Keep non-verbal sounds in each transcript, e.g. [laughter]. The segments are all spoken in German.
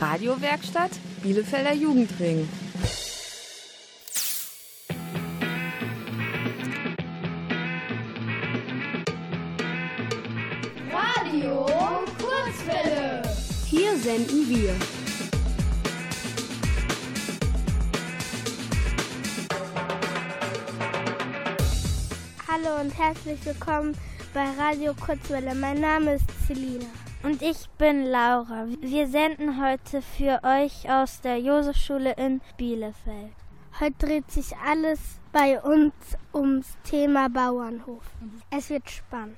Radiowerkstatt Bielefelder Jugendring. Radio Kurzwelle. Hier senden wir. Hallo und herzlich willkommen bei Radio Kurzwelle. Mein Name ist Selina. Und ich bin Laura. Wir senden heute für euch aus der Josefschule in Bielefeld. Heute dreht sich alles bei uns ums Thema Bauernhof. Es wird spannend.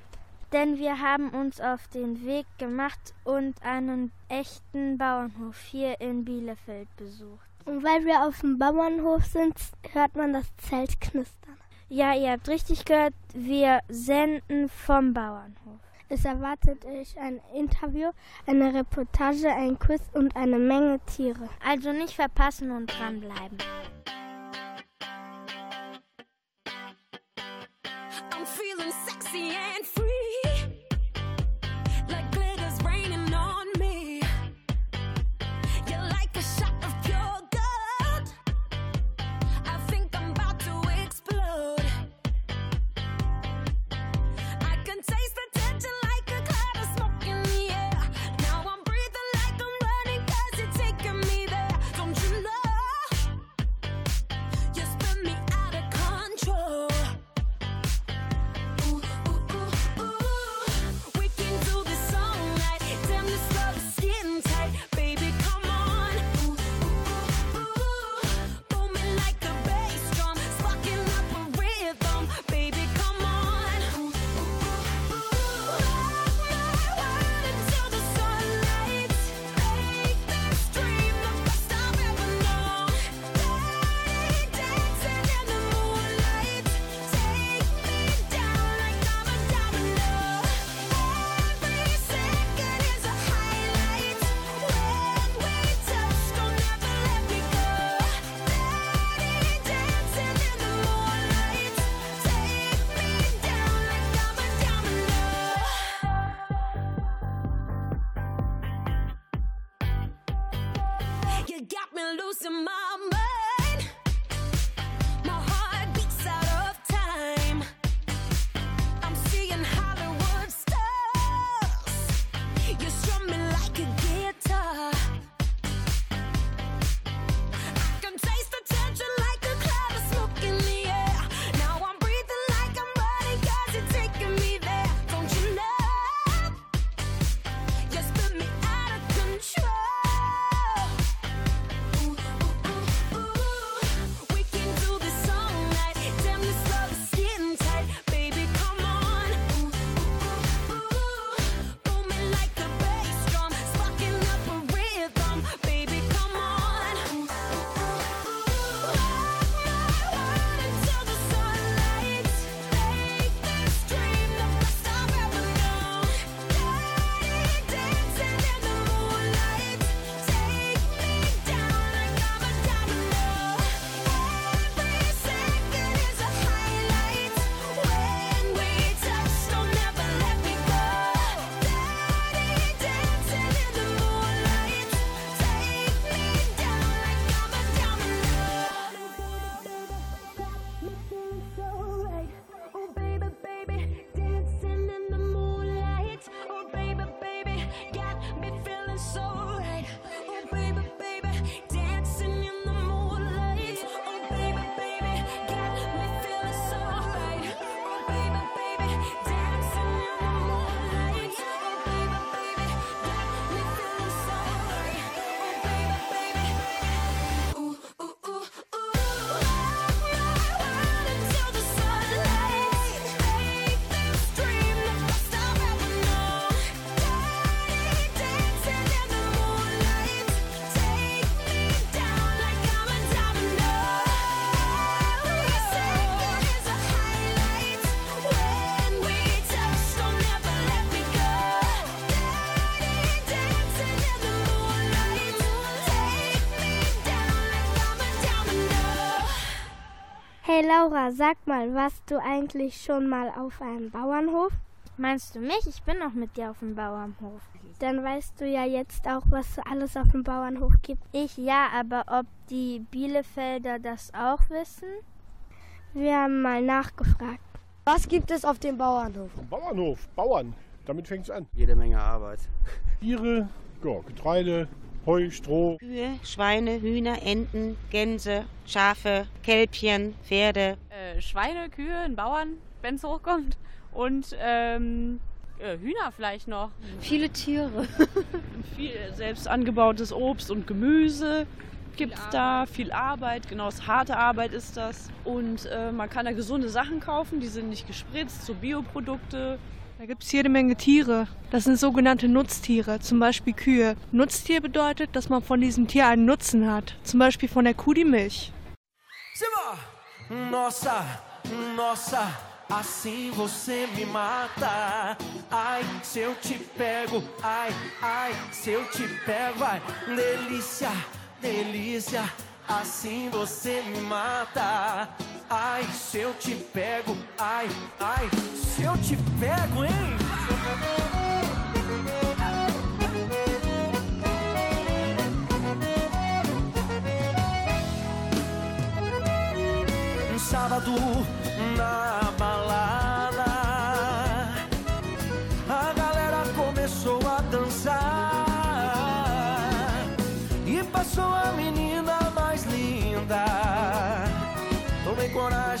Denn wir haben uns auf den Weg gemacht und einen echten Bauernhof hier in Bielefeld besucht. Und weil wir auf dem Bauernhof sind, hört man das Zelt knistern. Ja, ihr habt richtig gehört, wir senden vom Bauernhof. Es erwartet euch ein Interview, eine Reportage, ein Quiz und eine Menge Tiere. Also nicht verpassen und dranbleiben. I'm feeling sexy and free. Laura, sag mal, warst du eigentlich schon mal auf einem Bauernhof? Meinst du mich? Ich bin noch mit dir auf dem Bauernhof. Dann weißt du ja jetzt auch, was alles auf dem Bauernhof gibt. Ich ja, aber ob die Bielefelder das auch wissen? Wir haben mal nachgefragt. Was gibt es auf dem Bauernhof? Bauernhof, Bauern. Damit fängt es an. Jede Menge Arbeit. Tiere, ja, Getreide, Heu, Stroh. Kühe, Schweine, Hühner, Enten, Gänse, Schafe, Kälbchen, Pferde. Äh, Schweine, Kühe, einen Bauern, wenn es hochkommt. Und ähm, äh, Hühner vielleicht noch. Viele Tiere. [laughs] viel selbst angebautes Obst und Gemüse gibt es da, viel Arbeit, genau, es harte Arbeit ist das. Und äh, man kann da gesunde Sachen kaufen, die sind nicht gespritzt, so Bioprodukte. Da gibt es jede Menge Tiere. Das sind sogenannte Nutztiere, zum Beispiel Kühe. Nutztier bedeutet, dass man von diesem Tier einen Nutzen hat, zum Beispiel von der Kuh die Milch. Nossa, nossa, assim você me mata. Ai, se eu te pego, ai, ai, se eu te pego, ai, delícia, delícia, assim você me mata. Ai, se eu te pego, ai, ai, se eu te pego, hein? Um sábado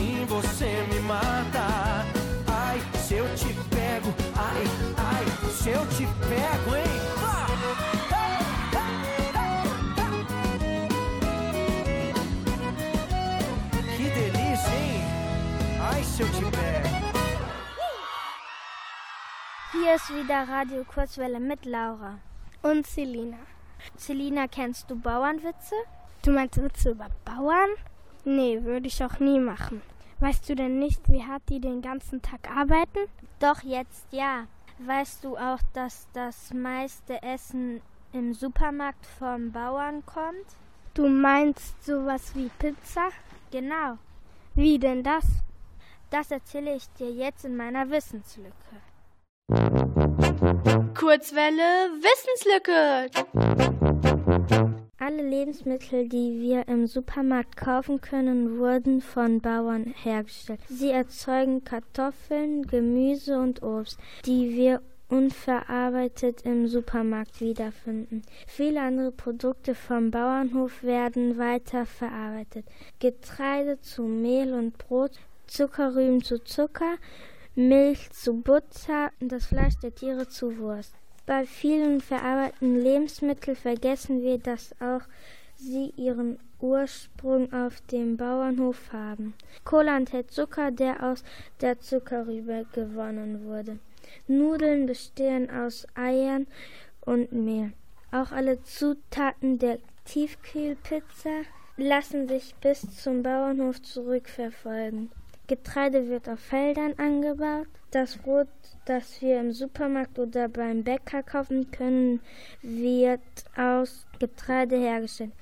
assim você me mata. Ai, se eu te pego, ai, ai, se eu te pego, hein? Que delícia, hein? Ai, se eu te pego. Hier ist wieder Radio Kurzwelle mit Laura. Und Selina. Selina, kennst du Bauernwitze? Du meinst Witze über Bauern? Nee, würde ich auch nie machen. Weißt du denn nicht, wie hart die den ganzen Tag arbeiten? Doch jetzt ja. Weißt du auch, dass das meiste Essen im Supermarkt vom Bauern kommt? Du meinst sowas wie Pizza? Genau. Wie denn das? Das erzähle ich dir jetzt in meiner Wissenslücke. Kurzwelle Wissenslücke. Alle Lebensmittel, die wir im Supermarkt kaufen können, wurden von Bauern hergestellt. Sie erzeugen Kartoffeln, Gemüse und Obst, die wir unverarbeitet im Supermarkt wiederfinden. Viele andere Produkte vom Bauernhof werden weiter verarbeitet. Getreide zu Mehl und Brot, Zuckerrüben zu Zucker, Milch zu Butter und das Fleisch der Tiere zu Wurst. Bei vielen verarbeiteten Lebensmitteln vergessen wir, dass auch sie ihren Ursprung auf dem Bauernhof haben. Cola enthält Zucker, der aus der Zuckerrübe gewonnen wurde. Nudeln bestehen aus Eiern und Mehl. Auch alle Zutaten der Tiefkühlpizza lassen sich bis zum Bauernhof zurückverfolgen. Getreide wird auf Feldern angebaut. Das Brot, das wir im Supermarkt oder beim Bäcker kaufen können, wird aus Getreide hergestellt.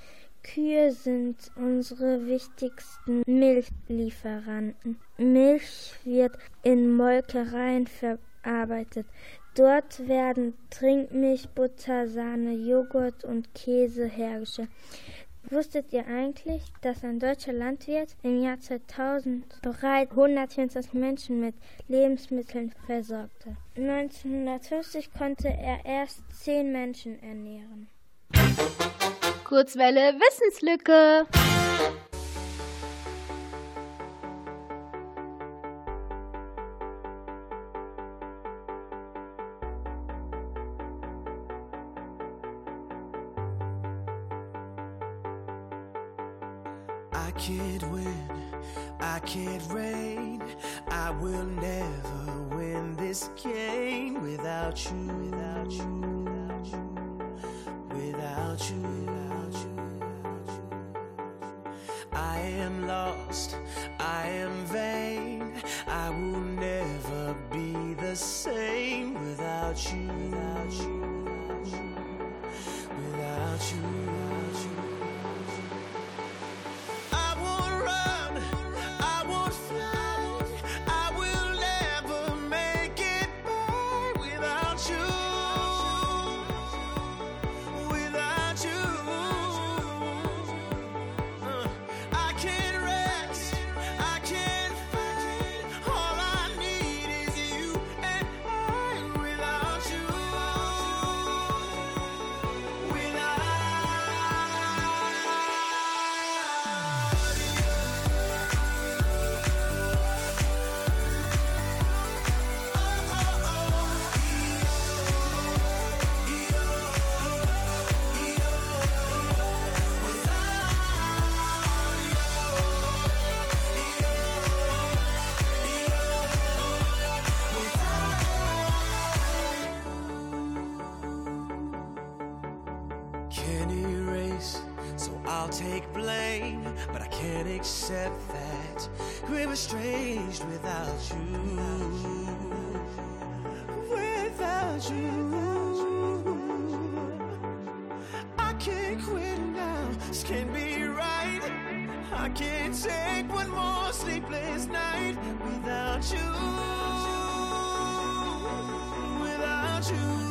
Kühe sind unsere wichtigsten Milchlieferanten. Milch wird in Molkereien verarbeitet. Dort werden Trinkmilch, Butter, Sahne, Joghurt und Käse hergestellt. Wusstet ihr eigentlich, dass ein deutscher Landwirt im Jahr 2000 bereits 124 Menschen mit Lebensmitteln versorgte? 1950 konnte er erst 10 Menschen ernähren. Kurzwelle Wissenslücke. I can't win, I can't reign. I will never win this game without you, without you, without you, without you, without you. We're estranged without you. Without you. I can't quit now, this can't be right. I can't take one more sleepless night without you. Without you.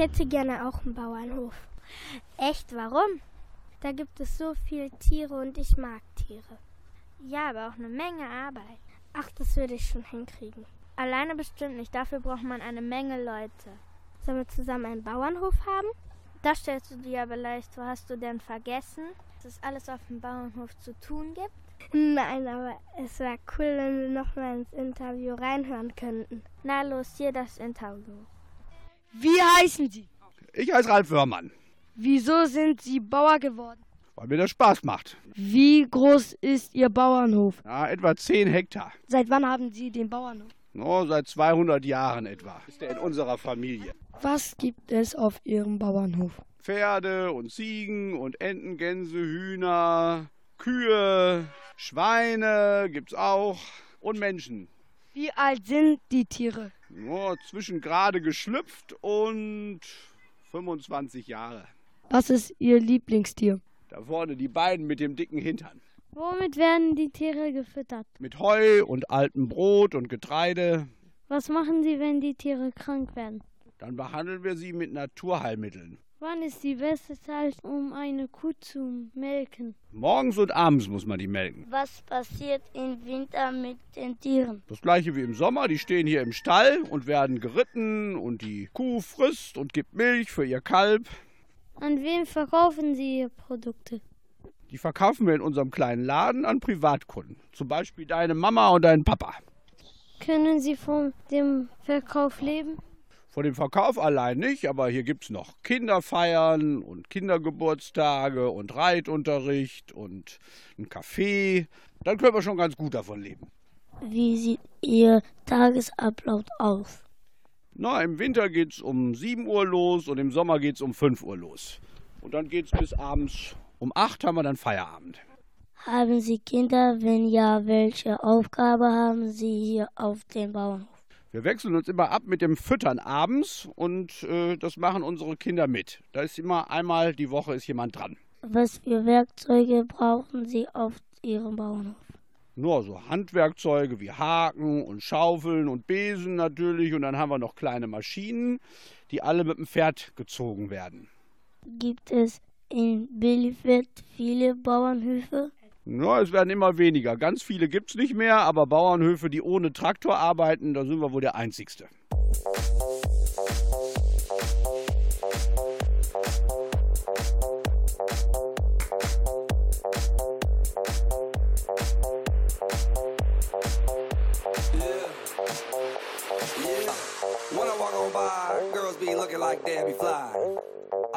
Hätte gerne auch einen Bauernhof. Echt, warum? Da gibt es so viele Tiere und ich mag Tiere. Ja, aber auch eine Menge Arbeit. Ach, das würde ich schon hinkriegen. Alleine bestimmt nicht, dafür braucht man eine Menge Leute. Sollen wir zusammen einen Bauernhof haben? Das stellst du dir aber leicht, wo hast du denn vergessen, dass es alles auf dem Bauernhof zu tun gibt? Nein, aber es wäre cool, wenn wir noch mal ins Interview reinhören könnten. Na los, hier das Interview. Wie heißen Sie? Ich heiße Ralf Wörmann, Wieso sind Sie Bauer geworden? weil mir das Spaß macht. Wie groß ist Ihr Bauernhof? Ja, etwa 10 Hektar. Seit wann haben Sie den Bauernhof? No, seit 200 Jahren etwa ist er in unserer Familie. Was gibt es auf Ihrem Bauernhof? Pferde und Ziegen und Enten, Gänse, Hühner, Kühe, Schweine gibt's auch und Menschen. Wie alt sind die Tiere? No, zwischen gerade geschlüpft und 25 Jahre. Was ist Ihr Lieblingstier? Da vorne die beiden mit dem dicken Hintern. Womit werden die Tiere gefüttert? Mit Heu und altem Brot und Getreide. Was machen Sie, wenn die Tiere krank werden? Dann behandeln wir sie mit Naturheilmitteln. Wann ist die beste Zeit, um eine Kuh zu melken? Morgens und abends muss man die melken. Was passiert im Winter mit den Tieren? Das gleiche wie im Sommer, die stehen hier im Stall und werden geritten und die Kuh frisst und gibt Milch für ihr Kalb. An wen verkaufen Sie Ihre Produkte? Die verkaufen wir in unserem kleinen Laden an Privatkunden. Zum Beispiel deine Mama und deinen Papa. Können Sie von dem Verkauf leben? Von dem Verkauf allein nicht, aber hier gibt es noch Kinderfeiern und Kindergeburtstage und Reitunterricht und ein Café. Dann können wir schon ganz gut davon leben. Wie sieht Ihr Tagesablauf aus? Na, im Winter geht es um 7 Uhr los und im Sommer geht es um 5 Uhr los. Und dann geht es bis abends um 8 haben wir dann Feierabend. Haben Sie Kinder? Wenn ja, welche Aufgabe haben Sie hier auf dem Bauernhof? Wir wechseln uns immer ab mit dem Füttern abends und äh, das machen unsere Kinder mit. Da ist immer einmal die Woche ist jemand dran. Was für Werkzeuge brauchen Sie auf Ihrem Bauernhof? Nur so Handwerkzeuge wie Haken und Schaufeln und Besen natürlich. Und dann haben wir noch kleine Maschinen, die alle mit dem Pferd gezogen werden. Gibt es in Bielefeld viele Bauernhöfe? Ja, es werden immer weniger. Ganz viele gibt es nicht mehr, aber Bauernhöfe, die ohne Traktor arbeiten, da sind wir wohl der einzigste. Yeah. When I walk on by, girls be looking like Debbie Fly.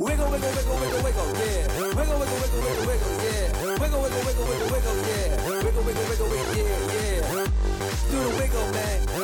Wiggle, wiggle, wiggle, wiggle, wiggle, yeah. Wiggle, wiggle, wiggle, wiggle, wiggle, yeah. Wiggle, wiggle, wiggle, wiggle, wiggle, yeah. Wiggle, wiggle, wiggle, wiggle, yeah, yeah. Do the wiggle, man.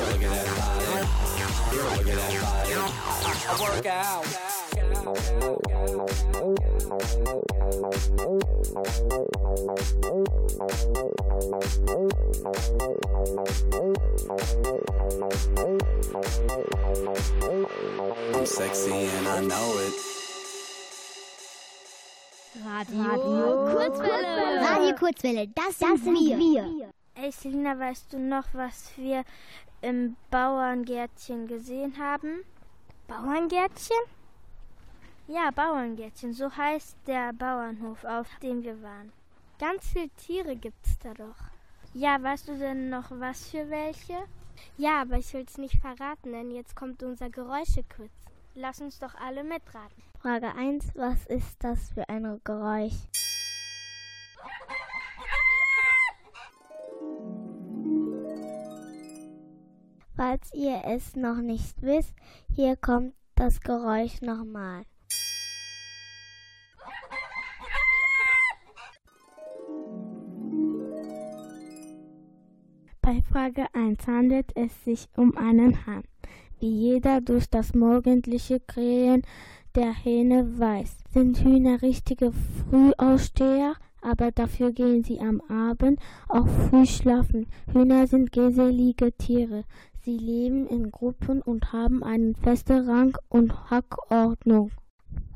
look at that body. Girl, look at that body. I, I, I work out. I'm sexy and I know it. Radio, Kurzwelle. Radio Kurzwelle, das, sind, wir. Ey, Selina, weißt du noch, was wir im Bauerngärtchen gesehen haben? Bauerngärtchen? Ja, Bauerngärtchen, so heißt der Bauernhof, auf dem wir waren. Ganz viele Tiere gibt's da doch. Ja, weißt du denn noch, was für welche? Ja, aber ich will's nicht verraten, denn jetzt kommt unser Geräuschequiz. Lass uns doch alle mitraten. Frage 1. Was ist das für ein Geräusch? Falls ihr es noch nicht wisst, hier kommt das Geräusch nochmal. Bei Frage 1 handelt es sich um einen Hahn. Wie jeder durch das morgendliche Krähen der Hähne weiß, sind Hühner richtige Frühaussteher, aber dafür gehen sie am Abend auch früh schlafen. Hühner sind gesellige Tiere. Sie leben in Gruppen und haben einen festen Rang und Hackordnung.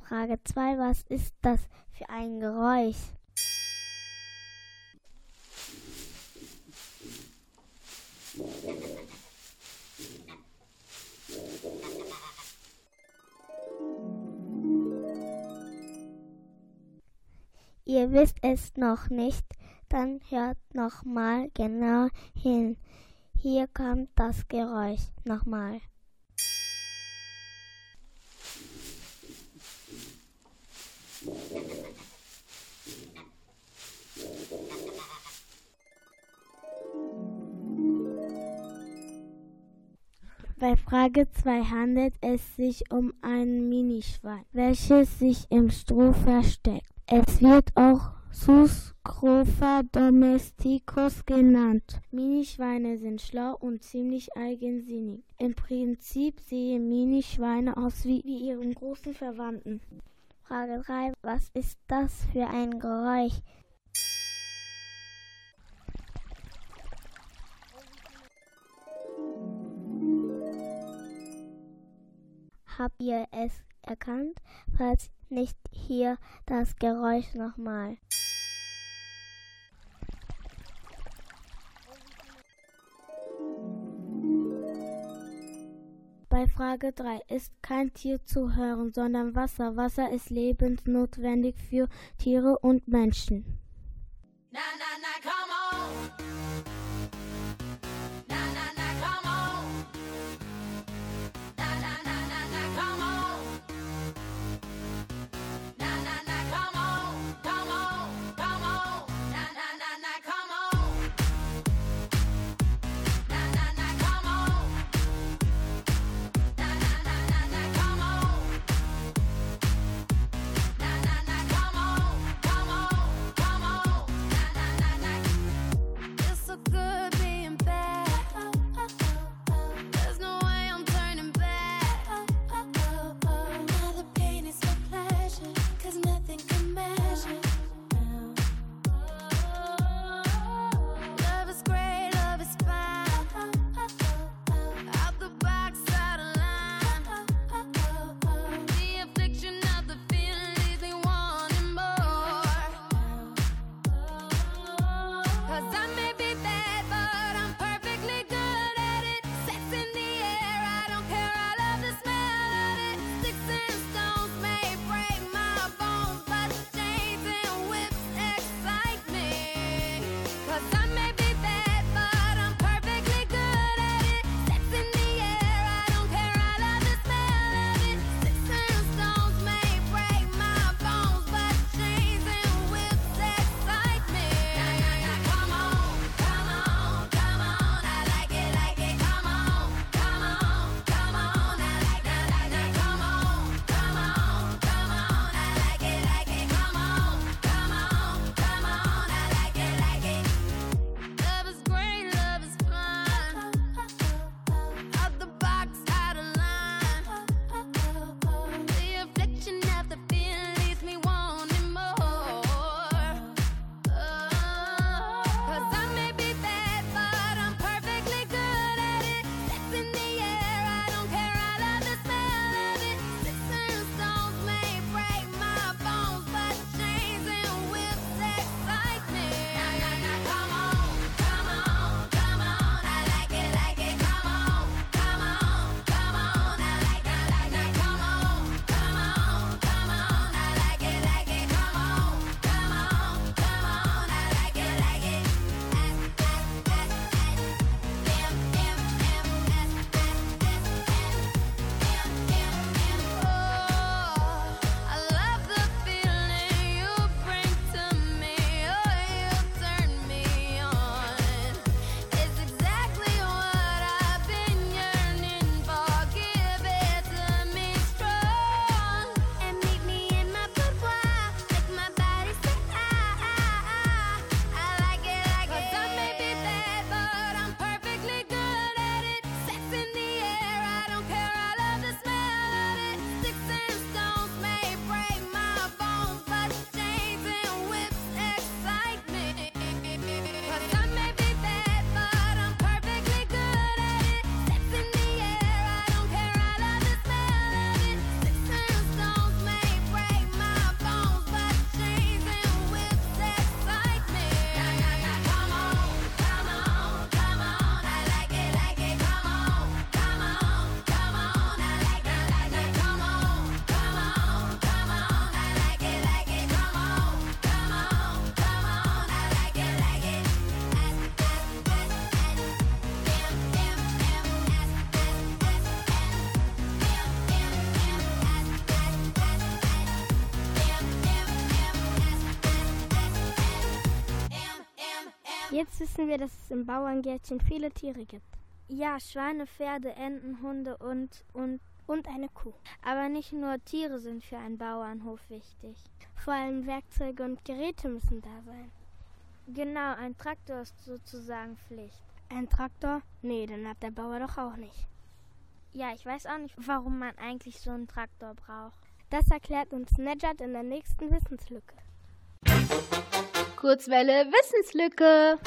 Frage 2. Was ist das für ein Geräusch? Ihr wisst es noch nicht, dann hört noch mal genau hin. Hier kommt das Geräusch nochmal. Bei Frage 2 handelt es sich um ein Minischwein, welches sich im Stroh versteckt. Es wird auch Suscrofa domesticus genannt. Minischweine sind schlau und ziemlich eigensinnig. Im Prinzip sehen Minischweine aus wie die ihren großen Verwandten. Frage 3. Was ist das für ein Geräusch? Habt ihr es erkannt? Falls nicht, hier das Geräusch nochmal. Bei Frage 3 ist kein Tier zu hören, sondern Wasser. Wasser ist lebensnotwendig für Tiere und Menschen. Na, na, na, Jetzt wissen wir, dass es im Bauerngärtchen viele Tiere gibt. Ja, Schweine, Pferde, Enten, Hunde und, und, und eine Kuh. Aber nicht nur Tiere sind für einen Bauernhof wichtig. Vor allem Werkzeuge und Geräte müssen da sein. Genau, ein Traktor ist sozusagen Pflicht. Ein Traktor? Nee, den hat der Bauer doch auch nicht. Ja, ich weiß auch nicht, warum man eigentlich so einen Traktor braucht. Das erklärt uns Nedjat in der nächsten Wissenslücke. Kurzwelle Wissenslücke.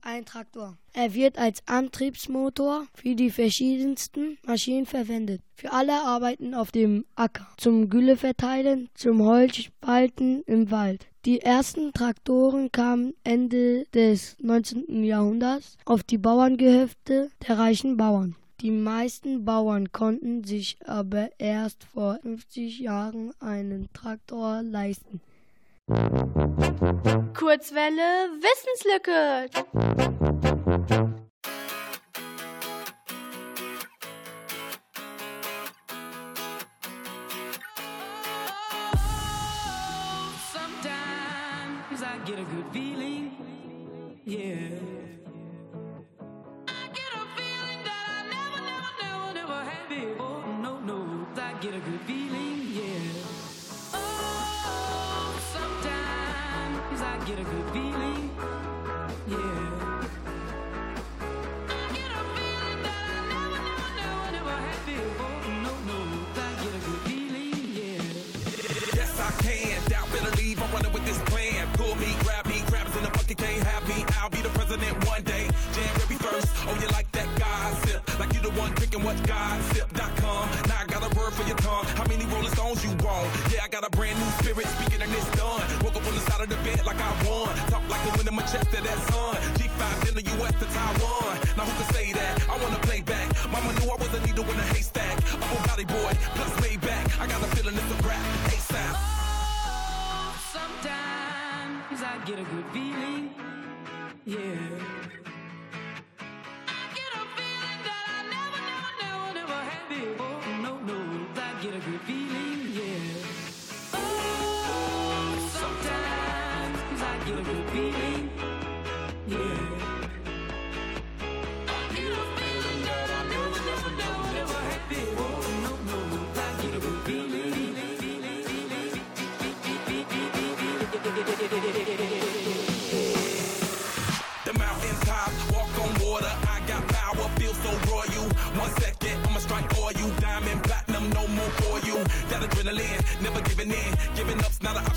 Ein Traktor. Er wird als Antriebsmotor für die verschiedensten Maschinen verwendet. Für alle Arbeiten auf dem Acker. Zum Gülle verteilen, zum Holzspalten im Wald. Die ersten Traktoren kamen Ende des 19. Jahrhunderts auf die Bauerngehöfte der reichen Bauern. Die meisten Bauern konnten sich aber erst vor 50 Jahren einen Traktor leisten. Kurzwelle Wissenslücke. Sometimes I get a good feeling, yeah. Got a word for your tongue. How many roller stones you roll? Yeah, I got a brand new Talk like a win in my chest to that sun. G5 in the US to Taiwan. Now who can say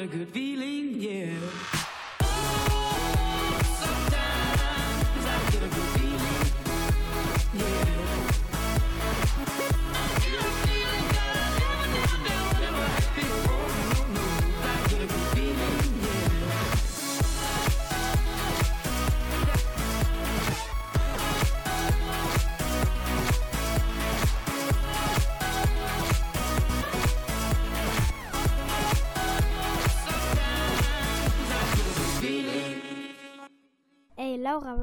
a good feeling,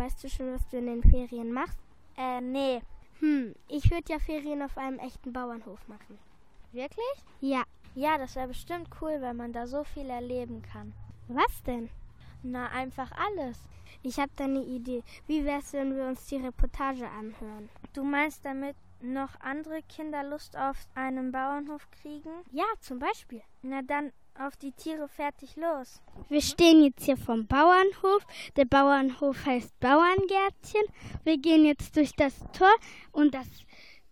weißt du schon, was du in den Ferien machst? Äh, nee. Hm, ich würde ja Ferien auf einem echten Bauernhof machen. Wirklich? Ja. Ja, das wäre bestimmt cool, weil man da so viel erleben kann. Was denn? Na, einfach alles. Ich habe da eine Idee. Wie wär's, wenn wir uns die Reportage anhören? Du meinst damit noch andere Kinder Lust auf einen Bauernhof kriegen? Ja, zum Beispiel. Na dann auf die Tiere fertig los. Wir stehen jetzt hier vom Bauernhof. Der Bauernhof heißt Bauerngärtchen. Wir gehen jetzt durch das Tor und das,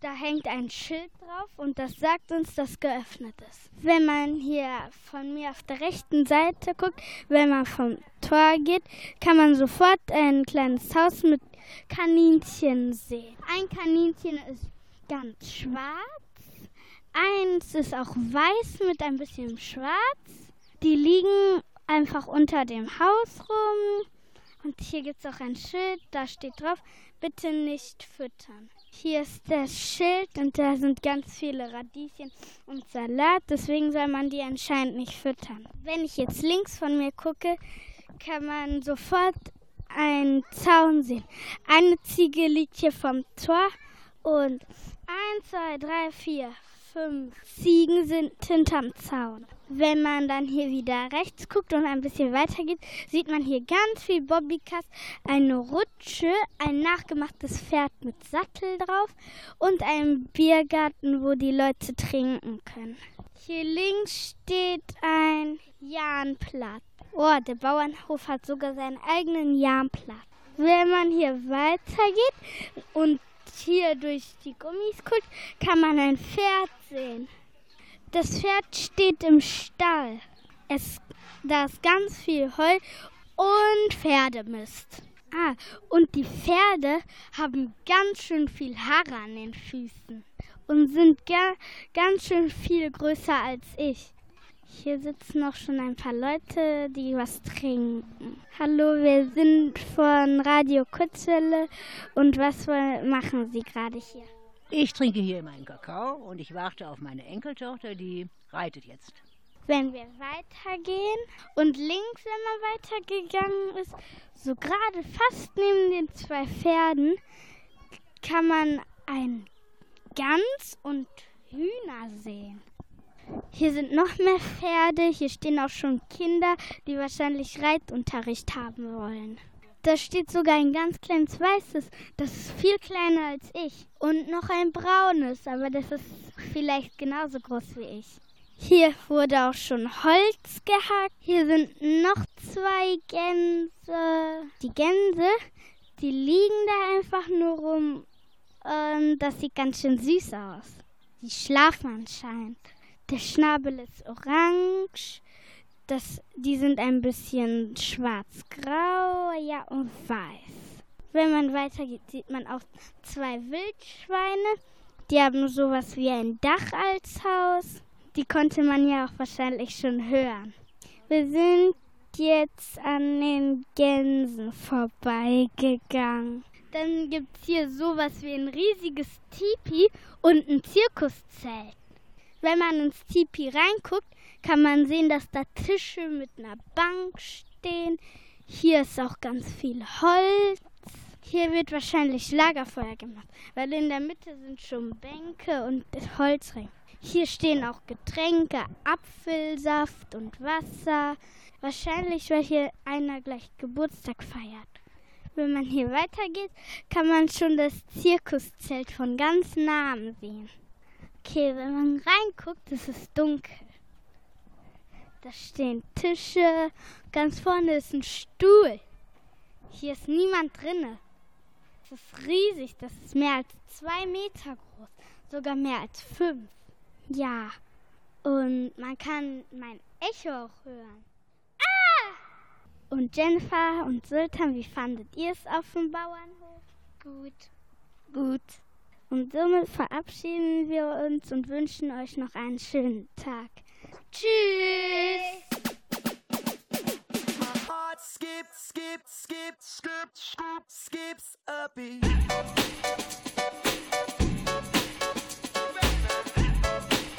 da hängt ein Schild drauf und das sagt uns, dass geöffnet ist. Wenn man hier von mir auf der rechten Seite guckt, wenn man vom Tor geht, kann man sofort ein kleines Haus mit Kaninchen sehen. Ein Kaninchen ist ganz schwarz. Eins ist auch weiß mit ein bisschen schwarz. Die liegen einfach unter dem Haus rum. Und hier gibt es auch ein Schild, da steht drauf, bitte nicht füttern. Hier ist das Schild und da sind ganz viele Radieschen und Salat, deswegen soll man die anscheinend nicht füttern. Wenn ich jetzt links von mir gucke, kann man sofort einen Zaun sehen. Eine Ziege liegt hier vom Tor und eins, zwei, drei, vier, fünf Ziegen sind hinterm Zaun. Wenn man dann hier wieder rechts guckt und ein bisschen weiter geht, sieht man hier ganz viel Bobbycars, eine Rutsche, ein nachgemachtes Pferd mit Sattel drauf und einen Biergarten, wo die Leute trinken können. Hier links steht ein Jahnplatz. Oh, der Bauernhof hat sogar seinen eigenen Jahnplatz. Wenn man hier weitergeht und hier durch die Gummis guckt, kann man ein Pferd sehen. Das Pferd steht im Stall. Es, da ist ganz viel Heu und Pferdemist. Ah, und die Pferde haben ganz schön viel Haare an den Füßen und sind ga, ganz schön viel größer als ich. Hier sitzen auch schon ein paar Leute, die was trinken. Hallo, wir sind von Radio Kurzwelle und was machen Sie gerade hier? Ich trinke hier meinen Kakao und ich warte auf meine Enkeltochter, die reitet jetzt. Wenn wir weitergehen und links, wenn man weitergegangen ist, so gerade fast neben den zwei Pferden, kann man ein Gans und Hühner sehen. Hier sind noch mehr Pferde, hier stehen auch schon Kinder, die wahrscheinlich Reitunterricht haben wollen. Da steht sogar ein ganz kleines weißes, das ist viel kleiner als ich. Und noch ein braunes, aber das ist vielleicht genauso groß wie ich. Hier wurde auch schon Holz gehackt. Hier sind noch zwei Gänse. Die Gänse, die liegen da einfach nur rum. Und das sieht ganz schön süß aus. Die schlafen anscheinend. Der Schnabel ist orange. Das, die sind ein bisschen schwarz-grau, ja, und weiß. Wenn man weitergeht, sieht man auch zwei Wildschweine. Die haben sowas wie ein Dach als Haus. Die konnte man ja auch wahrscheinlich schon hören. Wir sind jetzt an den Gänsen vorbeigegangen. Dann gibt es hier sowas wie ein riesiges Tipi und ein Zirkuszelt. Wenn man ins Tipi reinguckt, kann man sehen, dass da Tische mit einer Bank stehen. Hier ist auch ganz viel Holz. Hier wird wahrscheinlich Lagerfeuer gemacht, weil in der Mitte sind schon Bänke und Holzring. Hier stehen auch Getränke, Apfelsaft und Wasser. Wahrscheinlich, weil hier einer gleich Geburtstag feiert. Wenn man hier weitergeht, kann man schon das Zirkuszelt von ganz nahem sehen. Okay, wenn man reinguckt, ist es dunkel. Da stehen Tische. Ganz vorne ist ein Stuhl. Hier ist niemand drinne. Das ist riesig. Das ist mehr als zwei Meter groß. Sogar mehr als fünf. Ja. Und man kann mein Echo auch hören. Ah! Und Jennifer und Sultan, wie fandet ihr es auf dem Bauernhof? Gut. Gut. Und somit verabschieden wir uns und wünschen euch noch einen schönen Tag. Tschüss! My heart skips, skips, skips, skips, a beat.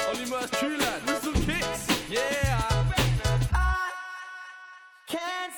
Olimers Kühlern, Whistle Kicks, yeah. I can't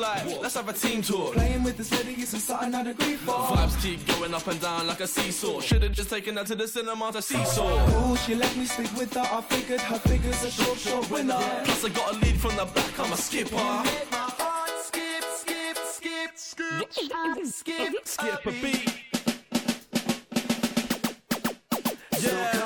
let's have a team talk. Playing with this lady isn't something I'd agree for. Vibes keep going up and down like a seesaw. Should've just taken her to the cinema to seesaw. Ooh, she let me sleep with her. I figured her figure's a short, short winner. Plus I got a lead from the back, I'm a skipper. Skip, skip, skip, skip, skip, Skip a beat. So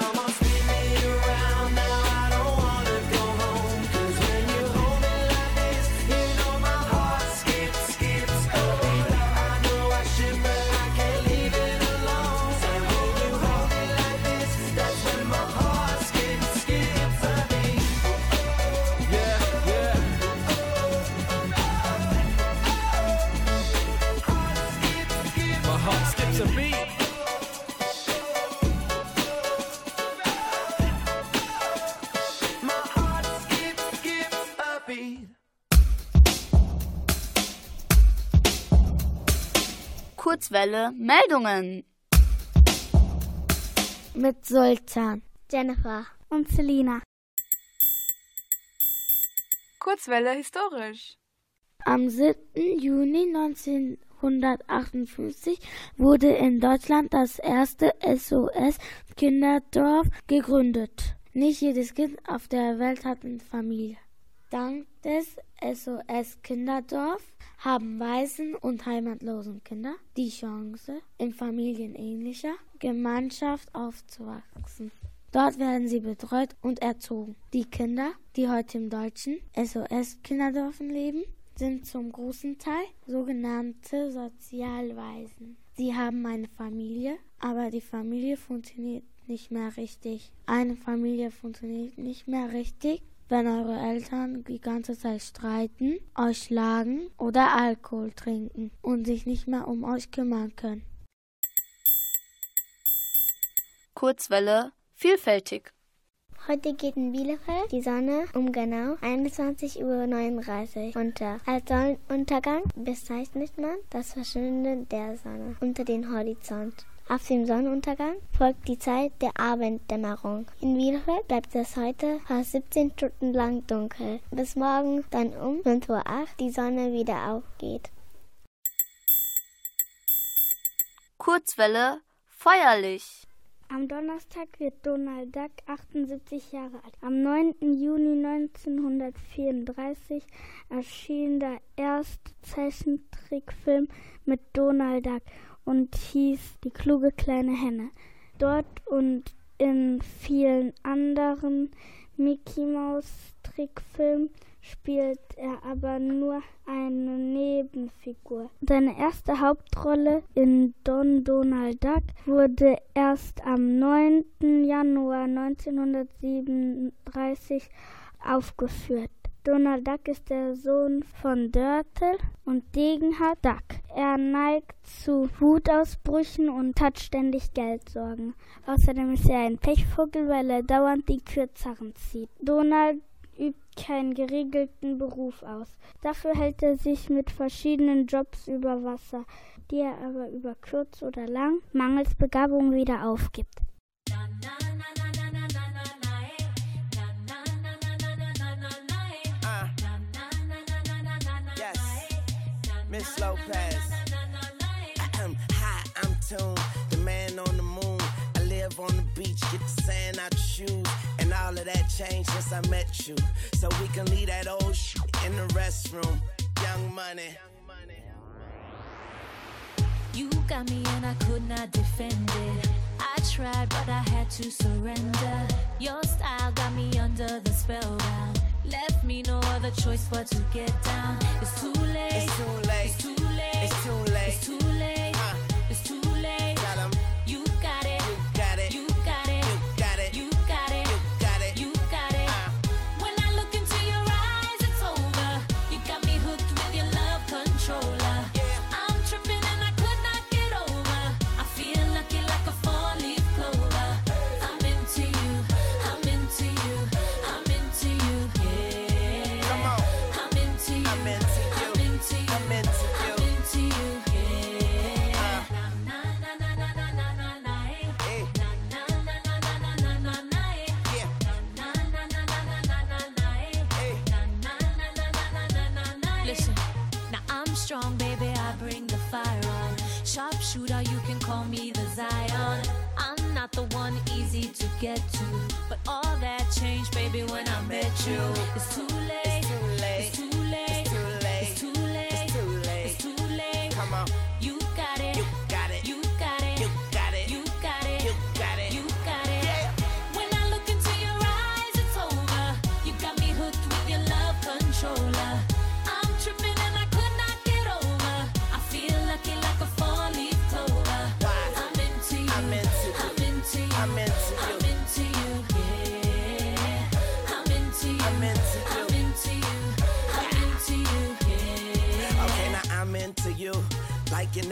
Kurzwelle Meldungen. Mit Sultan. Jennifer und Selina. Kurzwelle historisch. Am 7. Juni 1958 wurde in Deutschland das erste SOS-Kinderdorf gegründet. Nicht jedes Kind auf der Welt hat eine Familie. Dank des SOS-Kinderdorf haben Waisen und heimatlosen Kinder die Chance, in familienähnlicher Gemeinschaft aufzuwachsen. Dort werden sie betreut und erzogen. Die Kinder, die heute im deutschen SOS-Kinderdorfen leben, sind zum großen Teil sogenannte Sozialwaisen. Sie haben eine Familie, aber die Familie funktioniert nicht mehr richtig. Eine Familie funktioniert nicht mehr richtig, wenn eure Eltern die ganze Zeit streiten, euch schlagen oder Alkohol trinken und sich nicht mehr um euch kümmern können. Kurzwelle vielfältig. Heute geht in Bielefeld die Sonne um genau 21.39 Uhr unter. Als Sonnenuntergang bezeichnet man das Verschwinden der Sonne unter den Horizont. Auf dem Sonnenuntergang folgt die Zeit der Abenddämmerung. In Bielefeld bleibt es heute fast 17 Stunden lang dunkel, bis morgen dann um 5.08 Uhr die Sonne wieder aufgeht. Kurzwelle feierlich. Am Donnerstag wird Donald Duck 78 Jahre alt. Am 9. Juni 1934 erschien der erste Zeichentrickfilm mit Donald Duck und hieß Die kluge kleine Henne. Dort und in vielen anderen Mickey Mouse Trickfilmen spielt er aber nur eine Nebenfigur. Seine erste Hauptrolle in Don Donald Duck wurde erst am 9. Januar 1937 aufgeführt. Donald Duck ist der Sohn von Dörtel und Degenhard Duck. Er neigt zu Wutausbrüchen und hat ständig Geldsorgen. Außerdem ist er ein Pechvogel, weil er dauernd die Kürzeren zieht. Donald übt keinen geregelten Beruf aus. Dafür hält er sich mit verschiedenen Jobs über Wasser, die er aber über kurz oder lang mangels Begabung wieder aufgibt. Miss Lopez. Ahem, Hi, I'm Tune, the man on the moon. I live on the beach, get the sand out your shoes, and all of that changed since I met you. So we can leave that old shit in the restroom. Young money. You got me and I could not defend it. I tried, but I had to surrender. Your style got me under the spellbound. Left me no other choice but to get down. It's too late. It's too late. It's too late. It's too late. It's too late.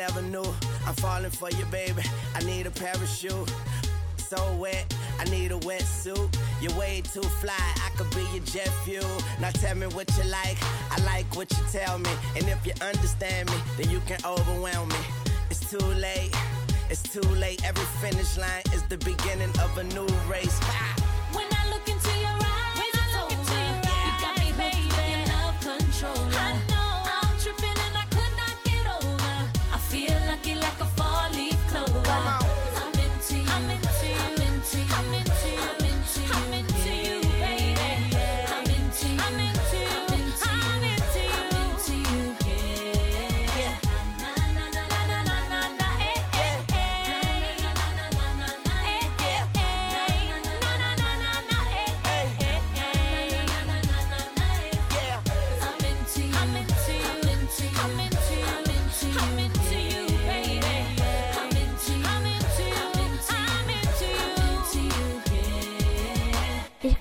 never knew. I'm falling for you, baby. I need a parachute. So wet, I need a wetsuit. You're way too fly, I could be your jet fuel. Now tell me what you like, I like what you tell me. And if you understand me, then you can overwhelm me. It's too late, it's too late. Every finish line is the beginning of a new race. Ah!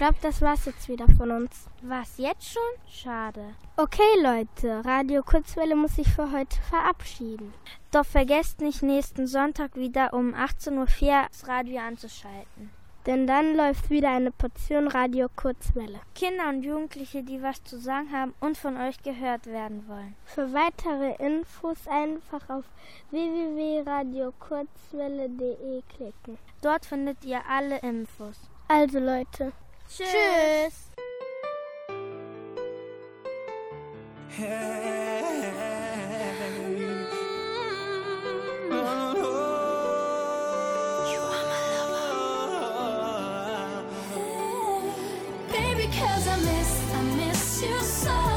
glaube, das war's jetzt wieder von uns. Was jetzt schon? Schade. Okay, Leute, Radio Kurzwelle muss sich für heute verabschieden. Doch vergesst nicht, nächsten Sonntag wieder um 18.04 Uhr das Radio anzuschalten. Denn dann läuft wieder eine Portion Radio Kurzwelle. Kinder und Jugendliche, die was zu sagen haben und von euch gehört werden wollen. Für weitere Infos einfach auf www.radiokurzwelle.de klicken. Dort findet ihr alle Infos. Also Leute, Tschüss. Tschüss. Because I miss, I miss you so